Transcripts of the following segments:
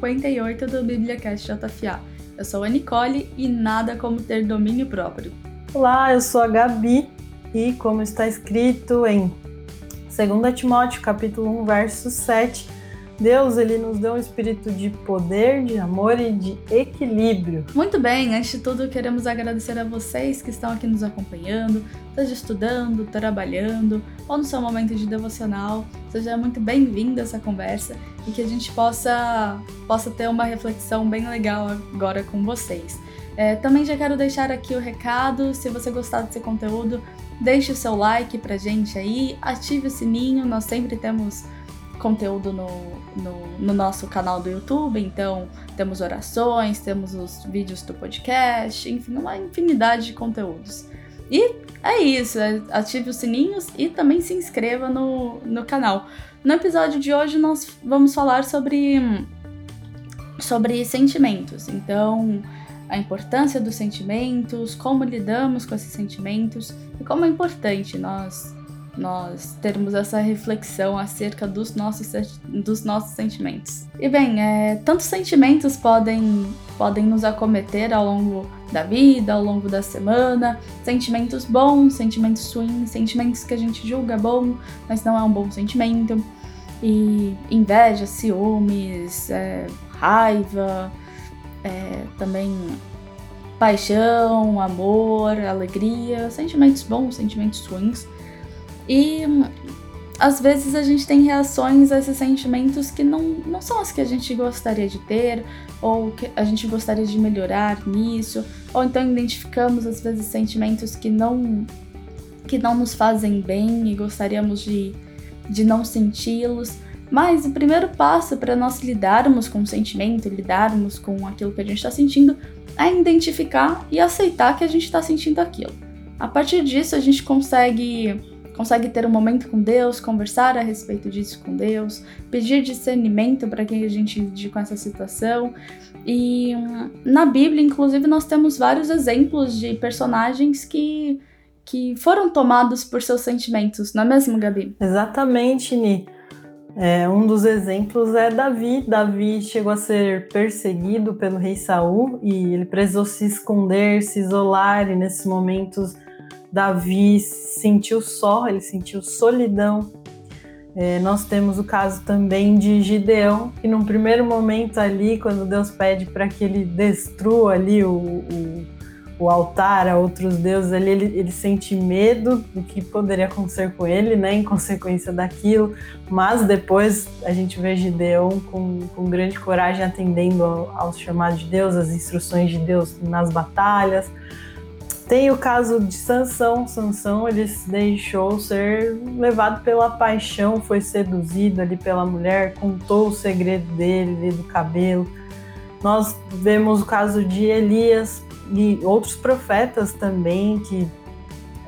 58 do BíbliaCast JFA. Eu sou a Nicole e nada como ter domínio próprio. Olá, eu sou a Gabi e como está escrito em 2 Timóteo capítulo 1, verso 7, Deus ele nos deu um espírito de poder, de amor e de equilíbrio. Muito bem, antes de tudo queremos agradecer a vocês que estão aqui nos acompanhando, seja estudando, trabalhando ou no seu momento de devocional. Seja muito bem-vindo a essa conversa e que a gente possa, possa ter uma reflexão bem legal agora com vocês. É, também já quero deixar aqui o recado, se você gostar desse conteúdo, deixe o seu like pra gente aí, ative o sininho, nós sempre temos conteúdo no, no, no, nosso canal do YouTube, então temos orações, temos os vídeos do podcast, enfim, uma infinidade de conteúdos. E é isso, é, ative os sininhos e também se inscreva no, no canal. No episódio de hoje nós vamos falar sobre, sobre sentimentos, então a importância dos sentimentos, como lidamos com esses sentimentos e como é importante nós nós termos essa reflexão acerca dos nossos, dos nossos sentimentos. E bem, é, tantos sentimentos podem, podem nos acometer ao longo da vida, ao longo da semana. Sentimentos bons, sentimentos ruins, sentimentos que a gente julga bom, mas não é um bom sentimento. E inveja, ciúmes, é, raiva, é, também paixão, amor, alegria, sentimentos bons, sentimentos ruins. E às vezes a gente tem reações a esses sentimentos que não, não são as que a gente gostaria de ter, ou que a gente gostaria de melhorar nisso, ou então identificamos às vezes sentimentos que não que não nos fazem bem e gostaríamos de, de não senti-los. Mas o primeiro passo para nós lidarmos com o sentimento, lidarmos com aquilo que a gente está sentindo, é identificar e aceitar que a gente está sentindo aquilo. A partir disso, a gente consegue consegue ter um momento com Deus, conversar a respeito disso com Deus, pedir discernimento para quem a gente lide com essa situação. E hum, na Bíblia, inclusive, nós temos vários exemplos de personagens que, que foram tomados por seus sentimentos, não é mesmo, Gabi? Exatamente, Ni. É, um dos exemplos é Davi. Davi chegou a ser perseguido pelo rei Saul e ele precisou se esconder, se isolar, e nesses momentos Davi sentiu só, ele sentiu solidão. É, nós temos o caso também de Gideão, que num primeiro momento ali, quando Deus pede para que ele destrua ali o, o, o, altar a outros deuses, ali, ele, ele sente medo do que poderia acontecer com ele, né, em consequência daquilo, mas depois a gente vê Gideão com, com grande coragem atendendo aos chamados de Deus, às instruções de Deus nas batalhas. Tem o caso de Sansão. Sansão ele se deixou ser levado pela paixão, foi seduzido ali pela mulher, contou o segredo dele, do cabelo. Nós vemos o caso de Elias e outros profetas também que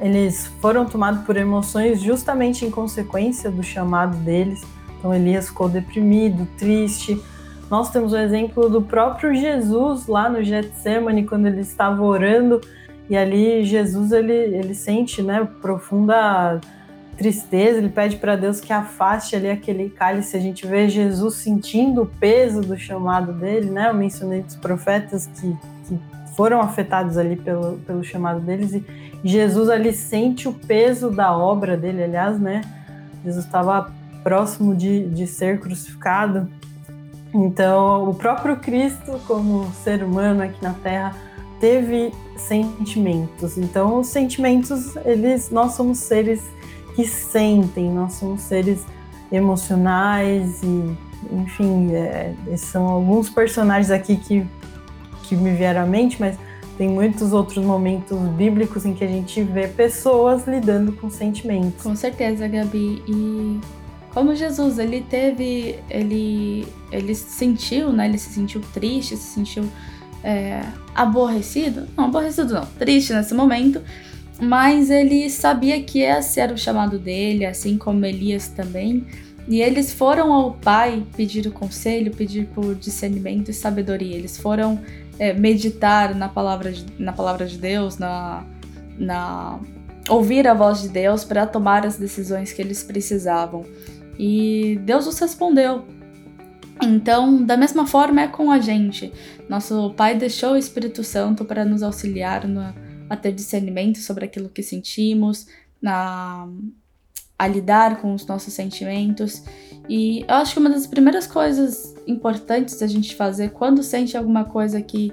eles foram tomados por emoções justamente em consequência do chamado deles. Então Elias ficou deprimido, triste. Nós temos o exemplo do próprio Jesus lá no Getsemane quando ele estava orando e ali Jesus ele, ele sente, né, profunda tristeza, ele pede para Deus que afaste ali aquele cálice. A gente vê Jesus sentindo o peso do chamado dele, né? Eu mencionei dos profetas que, que foram afetados ali pelo, pelo chamado deles e Jesus ali sente o peso da obra dele, aliás, né? Jesus estava próximo de, de ser crucificado. Então, o próprio Cristo, como ser humano aqui na Terra, teve sentimentos. Então, os sentimentos, eles, nós somos seres que sentem, nós somos seres emocionais e, enfim, é, são alguns personagens aqui que, que me vieram à mente, mas tem muitos outros momentos bíblicos em que a gente vê pessoas lidando com sentimentos. Com certeza, Gabi. E como Jesus, ele teve, ele, ele sentiu, né? Ele se sentiu triste, se sentiu é, aborrecido, não, aborrecido não, triste nesse momento, mas ele sabia que esse era o chamado dele, assim como Elias também. E eles foram ao pai pedir o conselho, pedir por discernimento e sabedoria. Eles foram é, meditar na palavra de, na palavra de Deus, na, na ouvir a voz de Deus para tomar as decisões que eles precisavam. e Deus nos respondeu. Então, da mesma forma é com a gente. Nosso Pai deixou o Espírito Santo para nos auxiliar no, a ter discernimento sobre aquilo que sentimos, na, a lidar com os nossos sentimentos. E eu acho que uma das primeiras coisas importantes da gente fazer quando sente alguma coisa que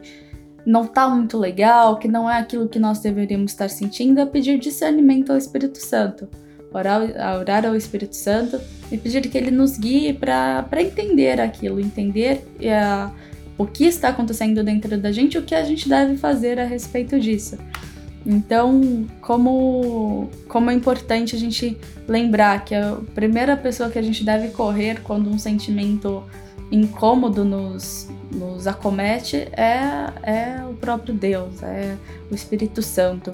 não tá muito legal, que não é aquilo que nós deveríamos estar sentindo, é pedir discernimento ao Espírito Santo. Orar, orar ao Espírito Santo e pedir que ele nos guie para entender aquilo, entender uh, o que está acontecendo dentro da gente e o que a gente deve fazer a respeito disso. Então, como, como é importante a gente lembrar que a primeira pessoa que a gente deve correr quando um sentimento incômodo nos, nos acomete é, é o próprio Deus, é o Espírito Santo.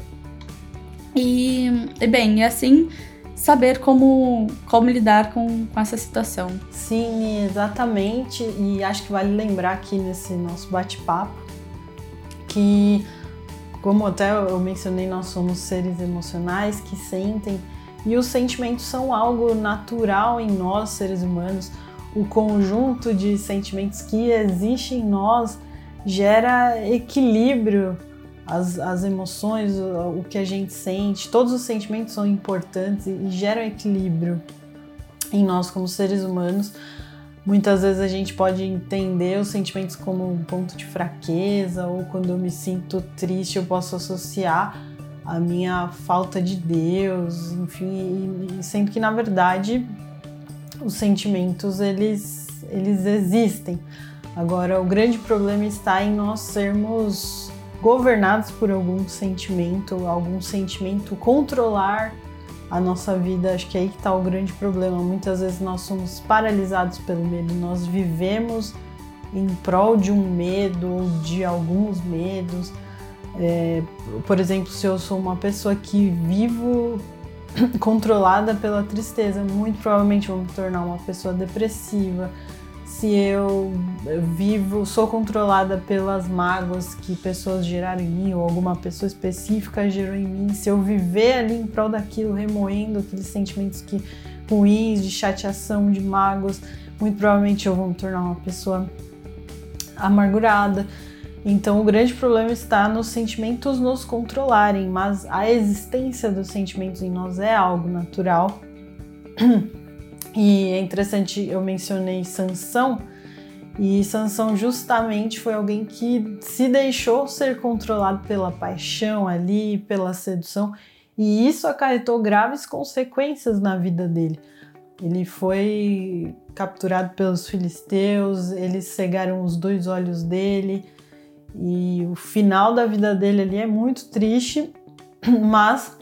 E, e bem, assim saber como, como lidar com, com essa situação. Sim, exatamente. E acho que vale lembrar aqui nesse nosso bate-papo que, como até eu mencionei, nós somos seres emocionais que sentem e os sentimentos são algo natural em nós, seres humanos o conjunto de sentimentos que existe em nós gera equilíbrio. As, as emoções, o, o que a gente sente, todos os sentimentos são importantes e geram equilíbrio em nós como seres humanos. Muitas vezes a gente pode entender os sentimentos como um ponto de fraqueza, ou quando eu me sinto triste, eu posso associar a minha falta de Deus, enfim, e, sendo que na verdade os sentimentos eles, eles existem. Agora, o grande problema está em nós sermos governados por algum sentimento, algum sentimento controlar a nossa vida. Acho que é aí que está o grande problema. Muitas vezes nós somos paralisados pelo medo, nós vivemos em prol de um medo de alguns medos. É, por exemplo, se eu sou uma pessoa que vivo controlada pela tristeza, muito provavelmente vou me tornar uma pessoa depressiva. Se eu vivo, sou controlada pelas mágoas que pessoas geraram em mim ou alguma pessoa específica gerou em mim, se eu viver ali em prol daquilo, remoendo aqueles sentimentos que ruins, de chateação, de mágoas, muito provavelmente eu vou me tornar uma pessoa amargurada. Então, o grande problema está nos sentimentos nos controlarem, mas a existência dos sentimentos em nós é algo natural. E é interessante, eu mencionei Sansão, e Sansão justamente foi alguém que se deixou ser controlado pela paixão ali, pela sedução, e isso acarretou graves consequências na vida dele. Ele foi capturado pelos filisteus, eles cegaram os dois olhos dele, e o final da vida dele ali é muito triste, mas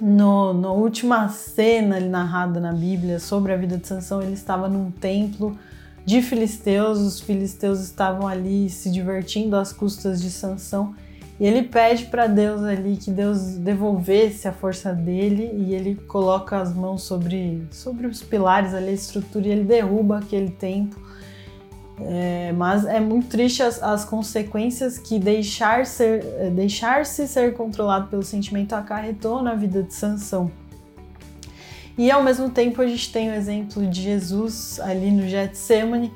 no, na última cena narrada na Bíblia sobre a vida de Sansão, ele estava num templo de filisteus, os filisteus estavam ali se divertindo às custas de Sansão, e ele pede para Deus ali que Deus devolvesse a força dele e ele coloca as mãos sobre, sobre os pilares ali, a estrutura, e ele derruba aquele templo é, mas é muito triste as, as consequências que deixar ser, deixar-se ser controlado pelo sentimento acarretou na vida de Sansão. E ao mesmo tempo a gente tem o exemplo de Jesus ali no Getsemane,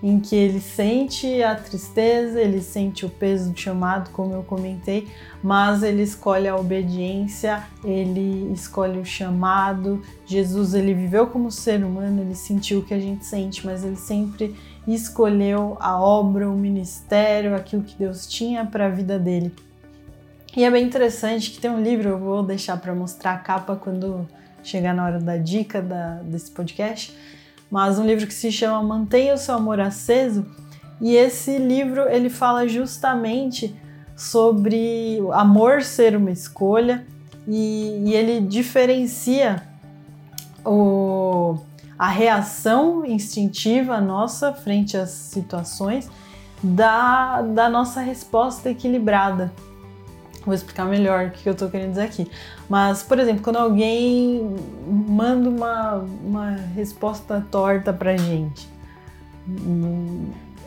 em que ele sente a tristeza, ele sente o peso do chamado, como eu comentei, mas ele escolhe a obediência, ele escolhe o chamado. Jesus ele viveu como ser humano, ele sentiu o que a gente sente, mas ele sempre escolheu a obra, o ministério, aquilo que Deus tinha para a vida dele. E é bem interessante que tem um livro, eu vou deixar para mostrar a capa quando chegar na hora da dica da, desse podcast, mas um livro que se chama Mantenha o seu amor aceso, e esse livro ele fala justamente sobre o amor ser uma escolha e, e ele diferencia o a reação instintiva nossa frente às situações da, da nossa resposta equilibrada. Vou explicar melhor o que eu estou querendo dizer aqui. Mas, por exemplo, quando alguém manda uma, uma resposta torta pra gente,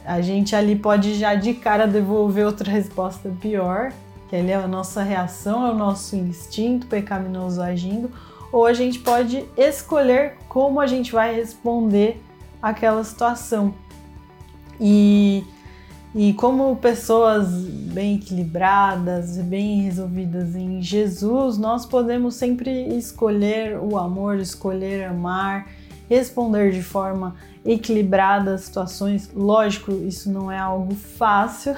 a gente ali pode já de cara devolver outra resposta pior, que ali é a nossa reação, é o nosso instinto pecaminoso agindo, ou a gente pode escolher como a gente vai responder aquela situação. E, e como pessoas bem equilibradas, bem resolvidas em Jesus, nós podemos sempre escolher o amor, escolher amar, responder de forma equilibrada as situações. Lógico, isso não é algo fácil,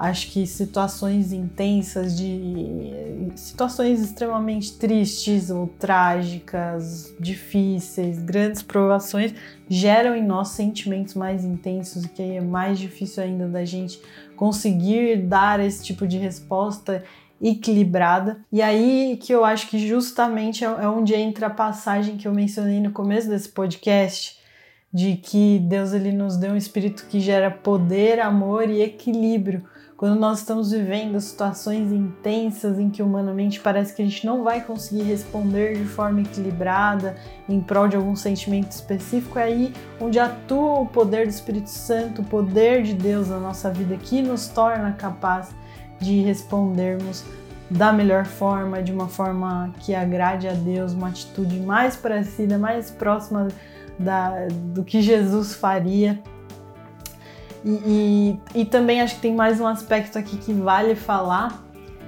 Acho que situações intensas, de situações extremamente tristes ou trágicas, difíceis, grandes provações, geram em nós sentimentos mais intensos, que é mais difícil ainda da gente conseguir dar esse tipo de resposta equilibrada. E aí que eu acho que justamente é, é onde entra a passagem que eu mencionei no começo desse podcast, de que Deus ele nos deu um espírito que gera poder, amor e equilíbrio quando nós estamos vivendo situações intensas em que humanamente parece que a gente não vai conseguir responder de forma equilibrada em prol de algum sentimento específico, é aí onde atua o poder do Espírito Santo, o poder de Deus na nossa vida, que nos torna capaz de respondermos da melhor forma, de uma forma que agrade a Deus, uma atitude mais parecida, mais próxima da, do que Jesus faria. E, e, também acho que tem mais um aspecto aqui que vale falar,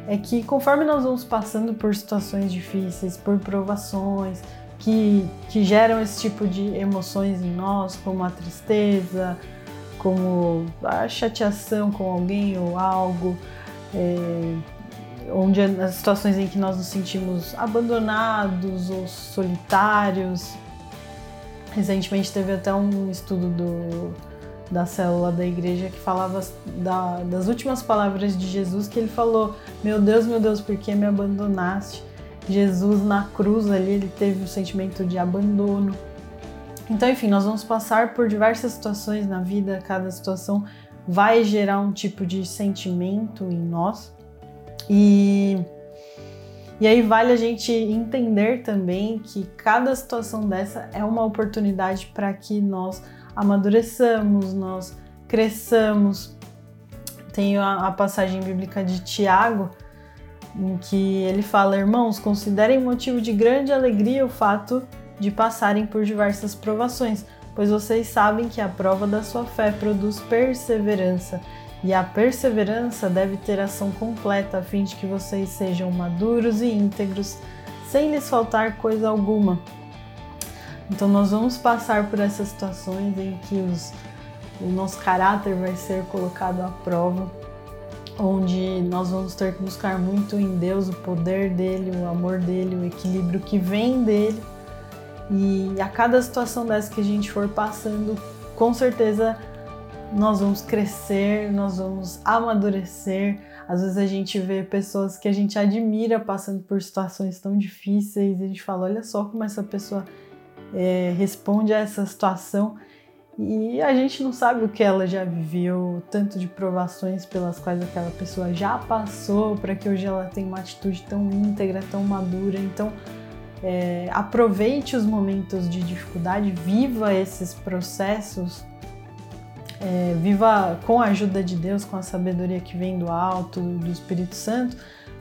é que conforme nós vamos passando por situações difíceis, por provações, que, que geram esse tipo de emoções em nós, como a tristeza, como a chateação com alguém ou algo, é, onde as situações em que nós nos sentimos abandonados ou solitários. Recentemente teve até um estudo do da célula da igreja que falava da, das últimas palavras de Jesus que ele falou: Meu Deus, meu Deus, por que me abandonaste? Jesus na cruz ali ele teve o sentimento de abandono. Então, enfim, nós vamos passar por diversas situações na vida, cada situação vai gerar um tipo de sentimento em nós. E, e aí vale a gente entender também que cada situação dessa é uma oportunidade para que nós amadureçamos, nós cresçamos. Tem a, a passagem bíblica de Tiago, em que ele fala: Irmãos, considerem motivo de grande alegria o fato de passarem por diversas provações, pois vocês sabem que a prova da sua fé produz perseverança, e a perseverança deve ter ação completa, a fim de que vocês sejam maduros e íntegros, sem lhes faltar coisa alguma. Então nós vamos passar por essas situações em que os, o nosso caráter vai ser colocado à prova, onde nós vamos ter que buscar muito em Deus o poder dele, o amor dele, o equilíbrio que vem dele. E a cada situação dessa que a gente for passando, com certeza nós vamos crescer, nós vamos amadurecer. Às vezes a gente vê pessoas que a gente admira passando por situações tão difíceis e a gente fala: olha só como essa pessoa é, responde a essa situação e a gente não sabe o que ela já viveu, tanto de provações pelas quais aquela pessoa já passou para que hoje ela tenha uma atitude tão íntegra, tão madura. Então, é, aproveite os momentos de dificuldade, viva esses processos, é, viva com a ajuda de Deus, com a sabedoria que vem do alto, do Espírito Santo,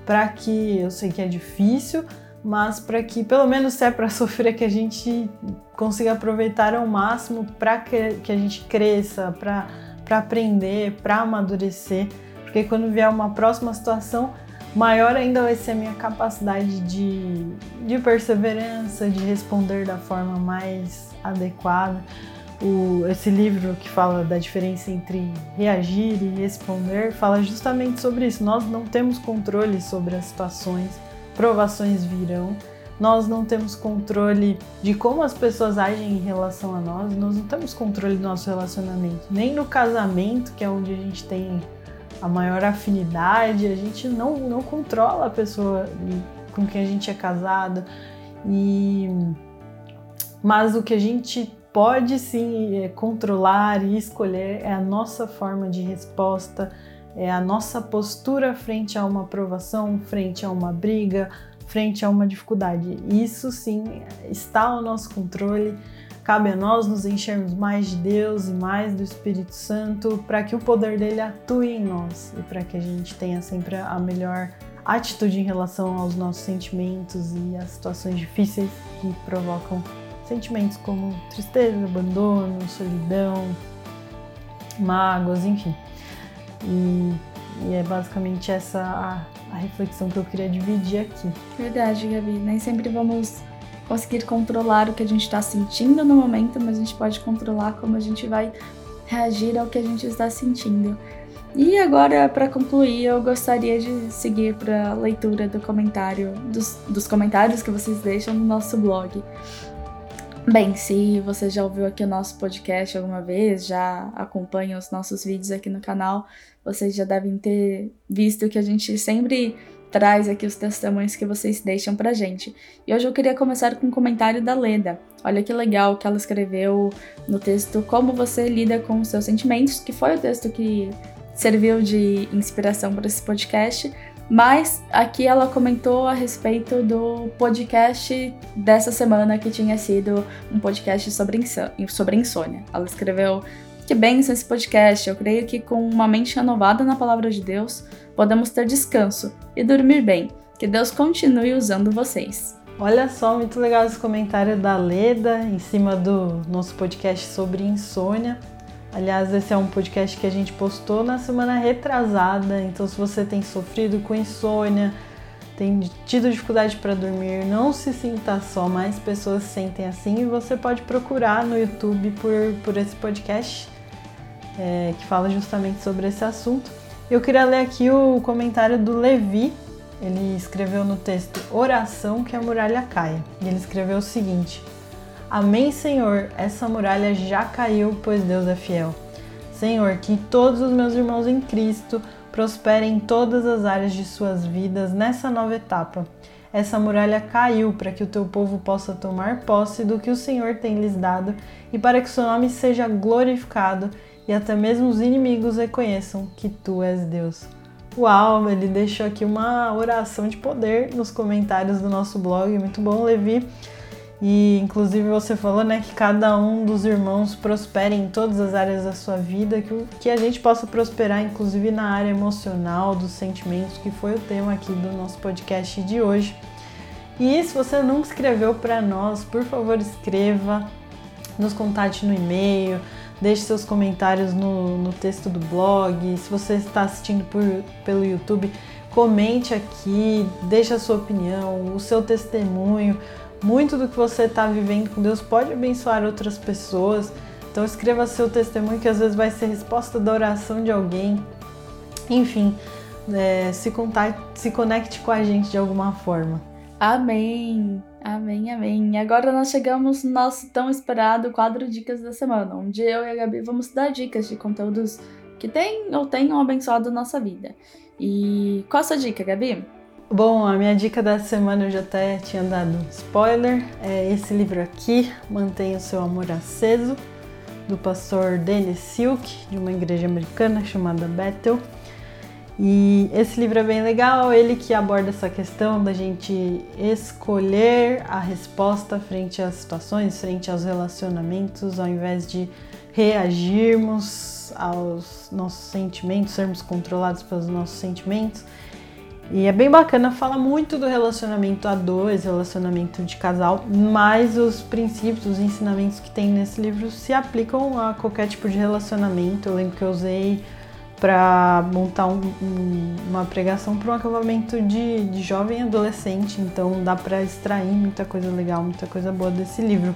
para que eu sei que é difícil, mas para que, pelo menos se é para sofrer, que a gente consiga aproveitar ao máximo para que, que a gente cresça, para aprender, para amadurecer, porque quando vier uma próxima situação, maior ainda vai ser a minha capacidade de, de perseverança, de responder da forma mais adequada. O, esse livro que fala da diferença entre reagir e responder fala justamente sobre isso. Nós não temos controle sobre as situações provações virão. Nós não temos controle de como as pessoas agem em relação a nós, nós não temos controle do nosso relacionamento, nem no casamento, que é onde a gente tem a maior afinidade, a gente não, não controla a pessoa com quem a gente é casado. E mas o que a gente pode sim é, controlar e escolher é a nossa forma de resposta, é a nossa postura frente a uma aprovação, frente a uma briga, frente a uma dificuldade. Isso sim está ao nosso controle. Cabe a nós nos enchermos mais de Deus e mais do Espírito Santo para que o poder dele atue em nós e para que a gente tenha sempre a melhor atitude em relação aos nossos sentimentos e às situações difíceis que provocam sentimentos como tristeza, abandono, solidão, mágoas, enfim. E, e é basicamente essa a, a reflexão que eu queria dividir aqui. Verdade, Gabi. Nem sempre vamos conseguir controlar o que a gente está sentindo no momento, mas a gente pode controlar como a gente vai reagir ao que a gente está sentindo. E agora, para concluir, eu gostaria de seguir para a leitura do comentário, dos, dos comentários que vocês deixam no nosso blog. Bem, se você já ouviu aqui o nosso podcast alguma vez, já acompanha os nossos vídeos aqui no canal, vocês já devem ter visto que a gente sempre traz aqui os testemunhos que vocês deixam pra gente. E hoje eu queria começar com um comentário da Leda. Olha que legal que ela escreveu no texto Como você lida com os seus sentimentos, que foi o texto que serviu de inspiração para esse podcast. Mas aqui ela comentou a respeito do podcast dessa semana, que tinha sido um podcast sobre, sobre insônia. Ela escreveu que benção esse podcast. Eu creio que com uma mente renovada na palavra de Deus, podemos ter descanso e dormir bem. Que Deus continue usando vocês. Olha só, muito legal esse comentário da Leda em cima do nosso podcast sobre insônia. Aliás, esse é um podcast que a gente postou na semana retrasada, então se você tem sofrido com insônia, tem tido dificuldade para dormir, não se sinta só, mais pessoas se sentem assim e você pode procurar no YouTube por, por esse podcast é, que fala justamente sobre esse assunto. Eu queria ler aqui o comentário do Levi, ele escreveu no texto Oração que a muralha caia, e ele escreveu o seguinte. Amém, Senhor, essa muralha já caiu, pois Deus é fiel. Senhor, que todos os meus irmãos em Cristo prosperem em todas as áreas de suas vidas nessa nova etapa. Essa muralha caiu para que o teu povo possa tomar posse do que o Senhor tem lhes dado e para que seu nome seja glorificado e até mesmo os inimigos reconheçam que tu és Deus. Uau, ele deixou aqui uma oração de poder nos comentários do nosso blog, muito bom, Levi. E inclusive você falou, né, que cada um dos irmãos prospere em todas as áreas da sua vida, que, que a gente possa prosperar, inclusive na área emocional, dos sentimentos, que foi o tema aqui do nosso podcast de hoje. E se você nunca escreveu para nós, por favor, escreva, nos contate no e-mail, deixe seus comentários no, no texto do blog. Se você está assistindo por, pelo YouTube, comente aqui, deixe a sua opinião, o seu testemunho muito do que você está vivendo com Deus pode abençoar outras pessoas. Então escreva seu testemunho que às vezes vai ser resposta da oração de alguém. Enfim, é, se, contar, se conecte com a gente de alguma forma. Amém, amém, amém. E agora nós chegamos no nosso tão esperado quadro Dicas da Semana, onde eu e a Gabi vamos dar dicas de conteúdos que têm ou tenham abençoado nossa vida. E qual a sua dica, Gabi? Bom, a minha dica da semana eu já até tinha dado spoiler. É esse livro aqui, Mantenha o Seu Amor Aceso, do pastor Dennis Silk, de uma igreja americana chamada Bethel. E esse livro é bem legal, ele que aborda essa questão da gente escolher a resposta frente às situações, frente aos relacionamentos, ao invés de reagirmos aos nossos sentimentos, sermos controlados pelos nossos sentimentos. E é bem bacana, fala muito do relacionamento a dois, relacionamento de casal, mas os princípios, os ensinamentos que tem nesse livro se aplicam a qualquer tipo de relacionamento. Eu lembro que eu usei para montar um, um, uma pregação para um acampamento de, de jovem e adolescente, então dá para extrair muita coisa legal, muita coisa boa desse livro.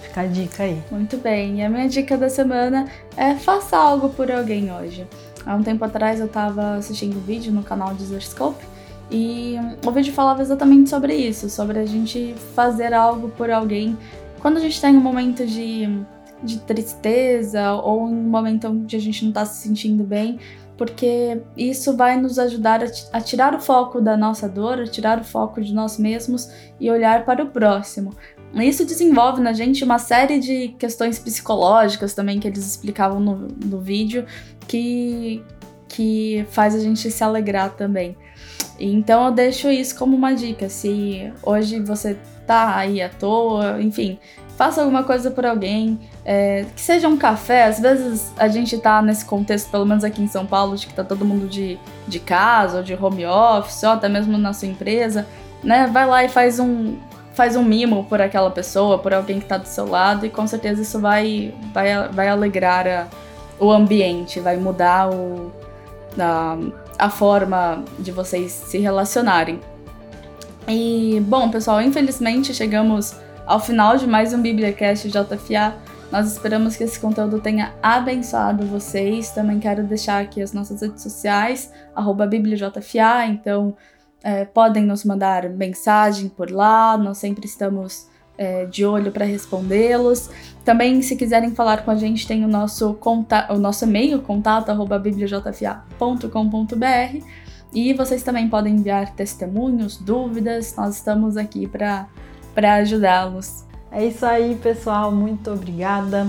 Fica a dica aí. Muito bem, e a minha dica da semana é faça algo por alguém hoje. Há um tempo atrás eu estava assistindo um vídeo no canal Deserscope e o vídeo falava exatamente sobre isso, sobre a gente fazer algo por alguém quando a gente tem um momento de, de tristeza ou um momento onde a gente não está se sentindo bem, porque isso vai nos ajudar a, a, tirar o foco da nossa dor, a tirar o foco de nós mesmos e olhar para o próximo. Isso desenvolve na gente uma série de questões psicológicas também que eles explicavam no, no vídeo que, que faz a gente se alegrar também. Então eu deixo isso como uma dica. Se hoje você tá aí à toa, enfim, faça alguma coisa por alguém, é, que seja um café. Às vezes a gente tá nesse contexto, pelo menos aqui em São Paulo, de que tá todo mundo de, de casa ou de home office, ou até mesmo na sua empresa, né? Vai lá e faz um, faz um mimo por aquela pessoa, por alguém que está do seu lado, e com certeza isso vai, vai, vai alegrar a, o ambiente, vai mudar o, a, a forma de vocês se relacionarem. E, bom, pessoal, infelizmente chegamos ao final de mais um BíbliaCast JFA. Nós esperamos que esse conteúdo tenha abençoado vocês. Também quero deixar aqui as nossas redes sociais, arroba BíbliaJFA, então é, podem nos mandar mensagem por lá, nós sempre estamos é, de olho para respondê-los. Também, se quiserem falar com a gente, tem o nosso, conta o nosso e-mail, contato.bibliojfa.com.br. E vocês também podem enviar testemunhos, dúvidas, nós estamos aqui para ajudá-los. É isso aí, pessoal, muito obrigada.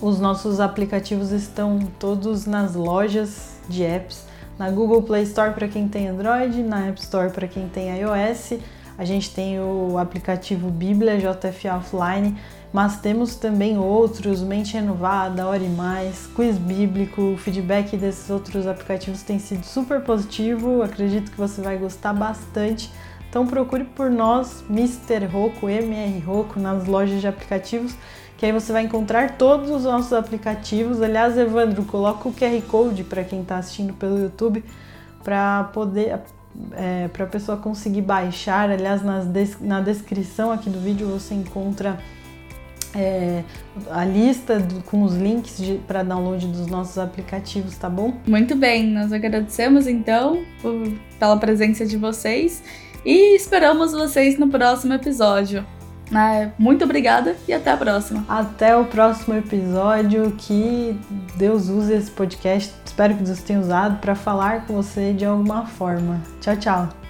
Os nossos aplicativos estão todos nas lojas de apps na Google Play Store para quem tem Android, na App Store para quem tem iOS. A gente tem o aplicativo Bíblia JFA Offline, mas temos também outros, Mente Renovada, Ore Mais, Quiz Bíblico. O feedback desses outros aplicativos tem sido super positivo, acredito que você vai gostar bastante. Então procure por nós, Mr. Roco, MR Roco, nas lojas de aplicativos que aí você vai encontrar todos os nossos aplicativos. Aliás, Evandro, coloca o QR Code para quem está assistindo pelo YouTube para poder é, para a pessoa conseguir baixar. Aliás, nas, na descrição aqui do vídeo você encontra é, a lista do, com os links para download dos nossos aplicativos, tá bom? Muito bem, nós agradecemos então por, pela presença de vocês e esperamos vocês no próximo episódio. É, muito obrigada e até a próxima. Até o próximo episódio. Que Deus use esse podcast. Espero que Deus tenha usado para falar com você de alguma forma. Tchau, tchau.